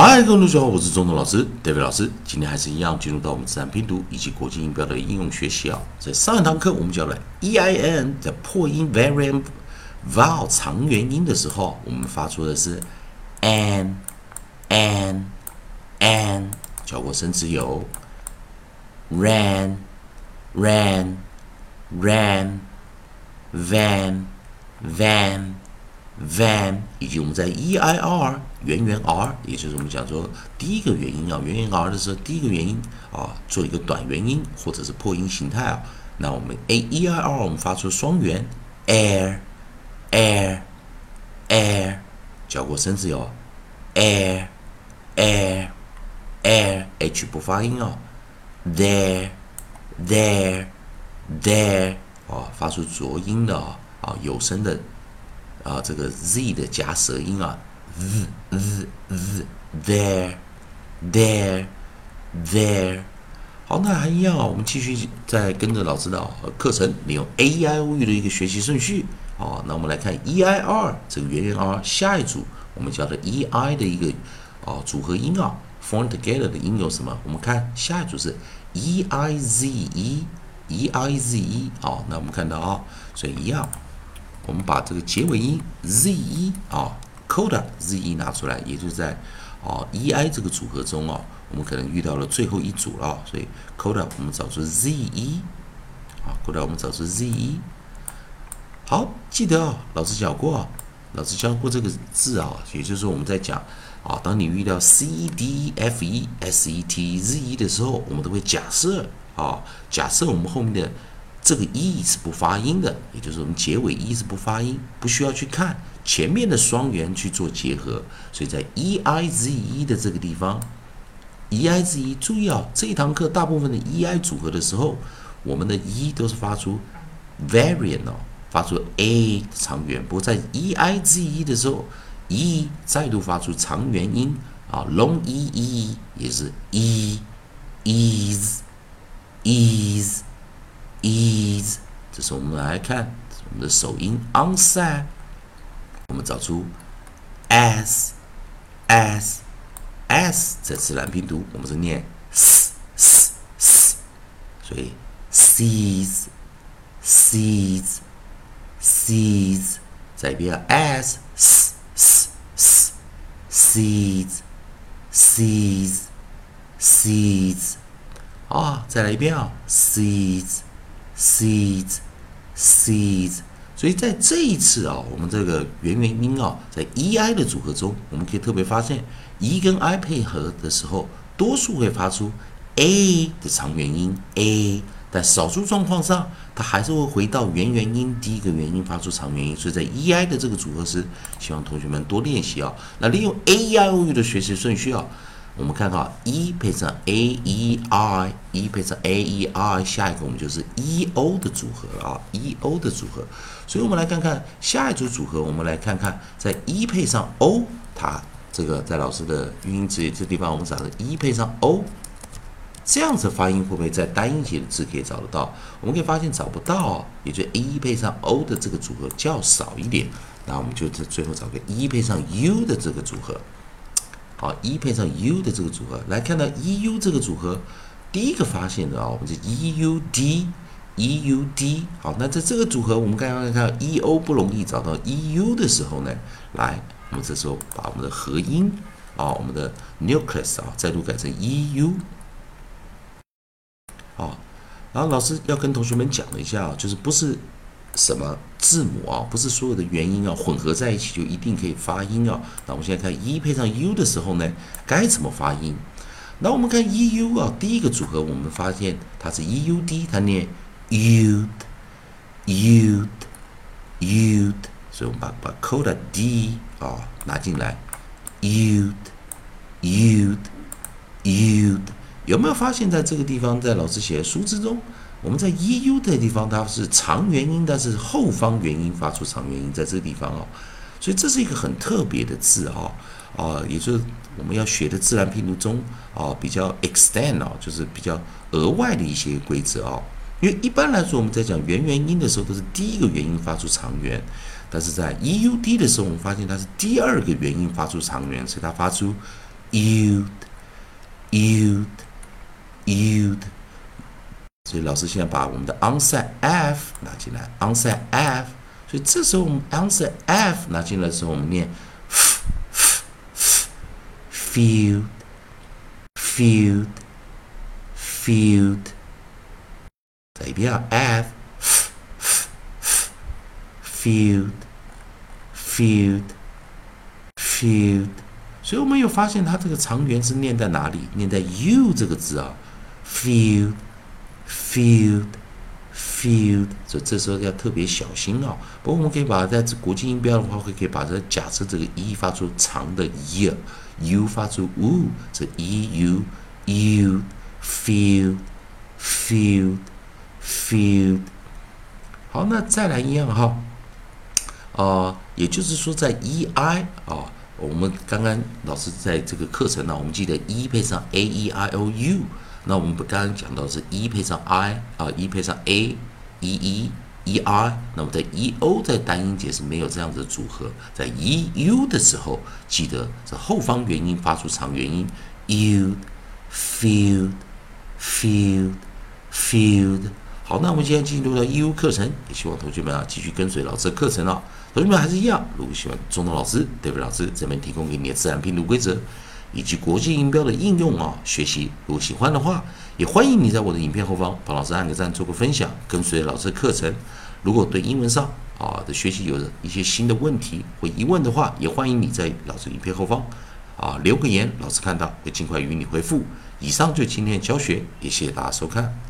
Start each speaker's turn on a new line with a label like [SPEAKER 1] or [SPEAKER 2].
[SPEAKER 1] 嗨，各位同学好，我是中东老师，David 老师。今天还是一样，进入到我们自然拼读以及国际音标的应用学习啊。在上一堂课我们教了 e i n 的破音 variant vowel 长元音的时候，我们发出的是 an an an，教过生词有 ran ran ran van van van，以及我们在 e i r 元元 r，也就是我们讲说第一个元音啊，元元 r 的时候，第一个元音啊，做一个短元音或者是破音形态啊。那我们 a e i r 我们发出双元 air air air，教过生词有 air air air h 不发音哦，there there there 啊，发出浊音的啊，有声的啊，这个 z 的夹舌音啊。z z z there there there，好，那还一样啊，我们继续再跟着老师的课程，利用 A I o u 的一个学习顺序啊。那我们来看 e i r 这个元元 r 下一组，我们叫的 e i 的一个啊组合音啊，form together 的音有什么？我们看下一组是 e i z e e i z e 好，那我们看到啊，所以一样，我们把这个结尾音 z 一啊。coda z 一拿出来，也就是在啊 e i 这个组合中啊，我们可能遇到了最后一组了，所以 coda 我们找出 z 一啊，coda 我们找出 z 一。好，记得啊，老师讲过，老师教过这个字啊，也就是说我们在讲啊，当你遇到 c d f e s e t z e 的时候，我们都会假设啊，假设我们后面的这个 e 是不发音的，也就是我们结尾 e 是不发音，不需要去看。前面的双元去做结合，所以在 e i z e 的这个地方，e i z e 注意啊，这堂课大部分的 e i 组合的时候，我们的 e 都是发出 variant 哦，发出 a 长元。不过在 e i z e 的时候，e 再度发出长元音啊，long e e 也是 e is is is。这是我们来看我们的首音 onset。我们找出 s s s 这自然拼读，我们是念 s s s，所以 sees sees sees 再一遍 s s s s sees sees sees 啊，再来一遍啊，sees sees sees 所以在这一次啊，我们这个元元音啊，在 e i 的组合中，我们可以特别发现，e 跟 i 配合的时候，多数会发出 a 的长元音 a，但少数状况上，它还是会回到元元音第一个元音发出长元音。所以在 e i 的这个组合时，希望同学们多练习啊。那利用 a e i o u 的学习顺序啊。我们看到，e 配上 a e i，e 配上 a e i，下一个我们就是 e o 的组合了啊，e o 的组合。所以我们来看看下一组组合，我们来看看在 e 配上 o，它这个在老师的语音字这地方，我们找的 e 配上 o，这样子发音会不会在单音节的字可以找得到？我们可以发现找不到，也就 a 配上 o 的这个组合较少一点。那我们就在最后找个 e 配上 u 的这个组合。好，e 配上 u 的这个组合，来看到 e u 这个组合，第一个发现的啊，我们是 e u d，e u d。好，那在这个组合，我们刚刚看到 e o 不容易找到 e u 的时候呢，来，我们这时候把我们的合音啊，我们的 nucleus 啊，再度改成 e u。好，然后老师要跟同学们讲一下啊，就是不是。什么字母啊？不是所有的元音啊混合在一起就一定可以发音啊。那我们现在看 e 配上 u 的时候呢，该怎么发音？那我们看 e u 啊，第一个组合我们发现它是 e u d，它念 ud，ud，ud，所以我们把把 cod d 啊拿进来，ud，ud，ud，有没有发现在这个地方，在老师写的书之中？我们在 e u 的地方，它是长元音，但是后方元音发出长元音，在这个地方哦，所以这是一个很特别的字啊啊，也就是我们要学的自然拼读中啊，比较 extend 哦，就是比较额外的一些规则哦。因为一般来说，我们在讲元元音的时候，都是第一个元音发出长元，但是在 e u d 的时候，我们发现它是第二个元音发出长元，所以它发出 u u u。所以老师现在把我们的 onset f 拿进来，onset f。所以这时候我们 onset f 拿进来的时候，我们念 f f f field field field。再一遍啊，f f f f field field field。所以我们有发现它这个长元是念在哪里？念在 u 这个字啊，field field field。所以这时候要特别小心啊。不过我们可以把它在国际音标的话，会可以把这假设这个 e 发出长的 e，u 发出 u，这 e u u field field field。好，那再来一样哈，啊，也就是说在 e i 啊，我们刚刚老师在这个课程呢，我们记得 e 配上 a e i o u，那我们不刚刚讲到是 e 配上 i 啊，e 配上 a e e e i，那么在 e o 在单音节是没有这样子的组合，在 e u 的时候，记得是后方元音发出长元音，field field field field。好，那我们今天进入到 EU 课程，也希望同学们啊继续跟随老师的课程啊。同学们还是一样，如果喜欢中东老师、David 老师这边提供给你的自然拼读规则以及国际音标的应用啊学习，如果喜欢的话，也欢迎你在我的影片后方帮老师按个赞，做个分享，跟随老师的课程。如果对英文上啊的学习有一些新的问题或疑问的话，也欢迎你在老师影片后方啊留个言，老师看到会尽快与你回复。以上就今天的教学，也谢谢大家收看。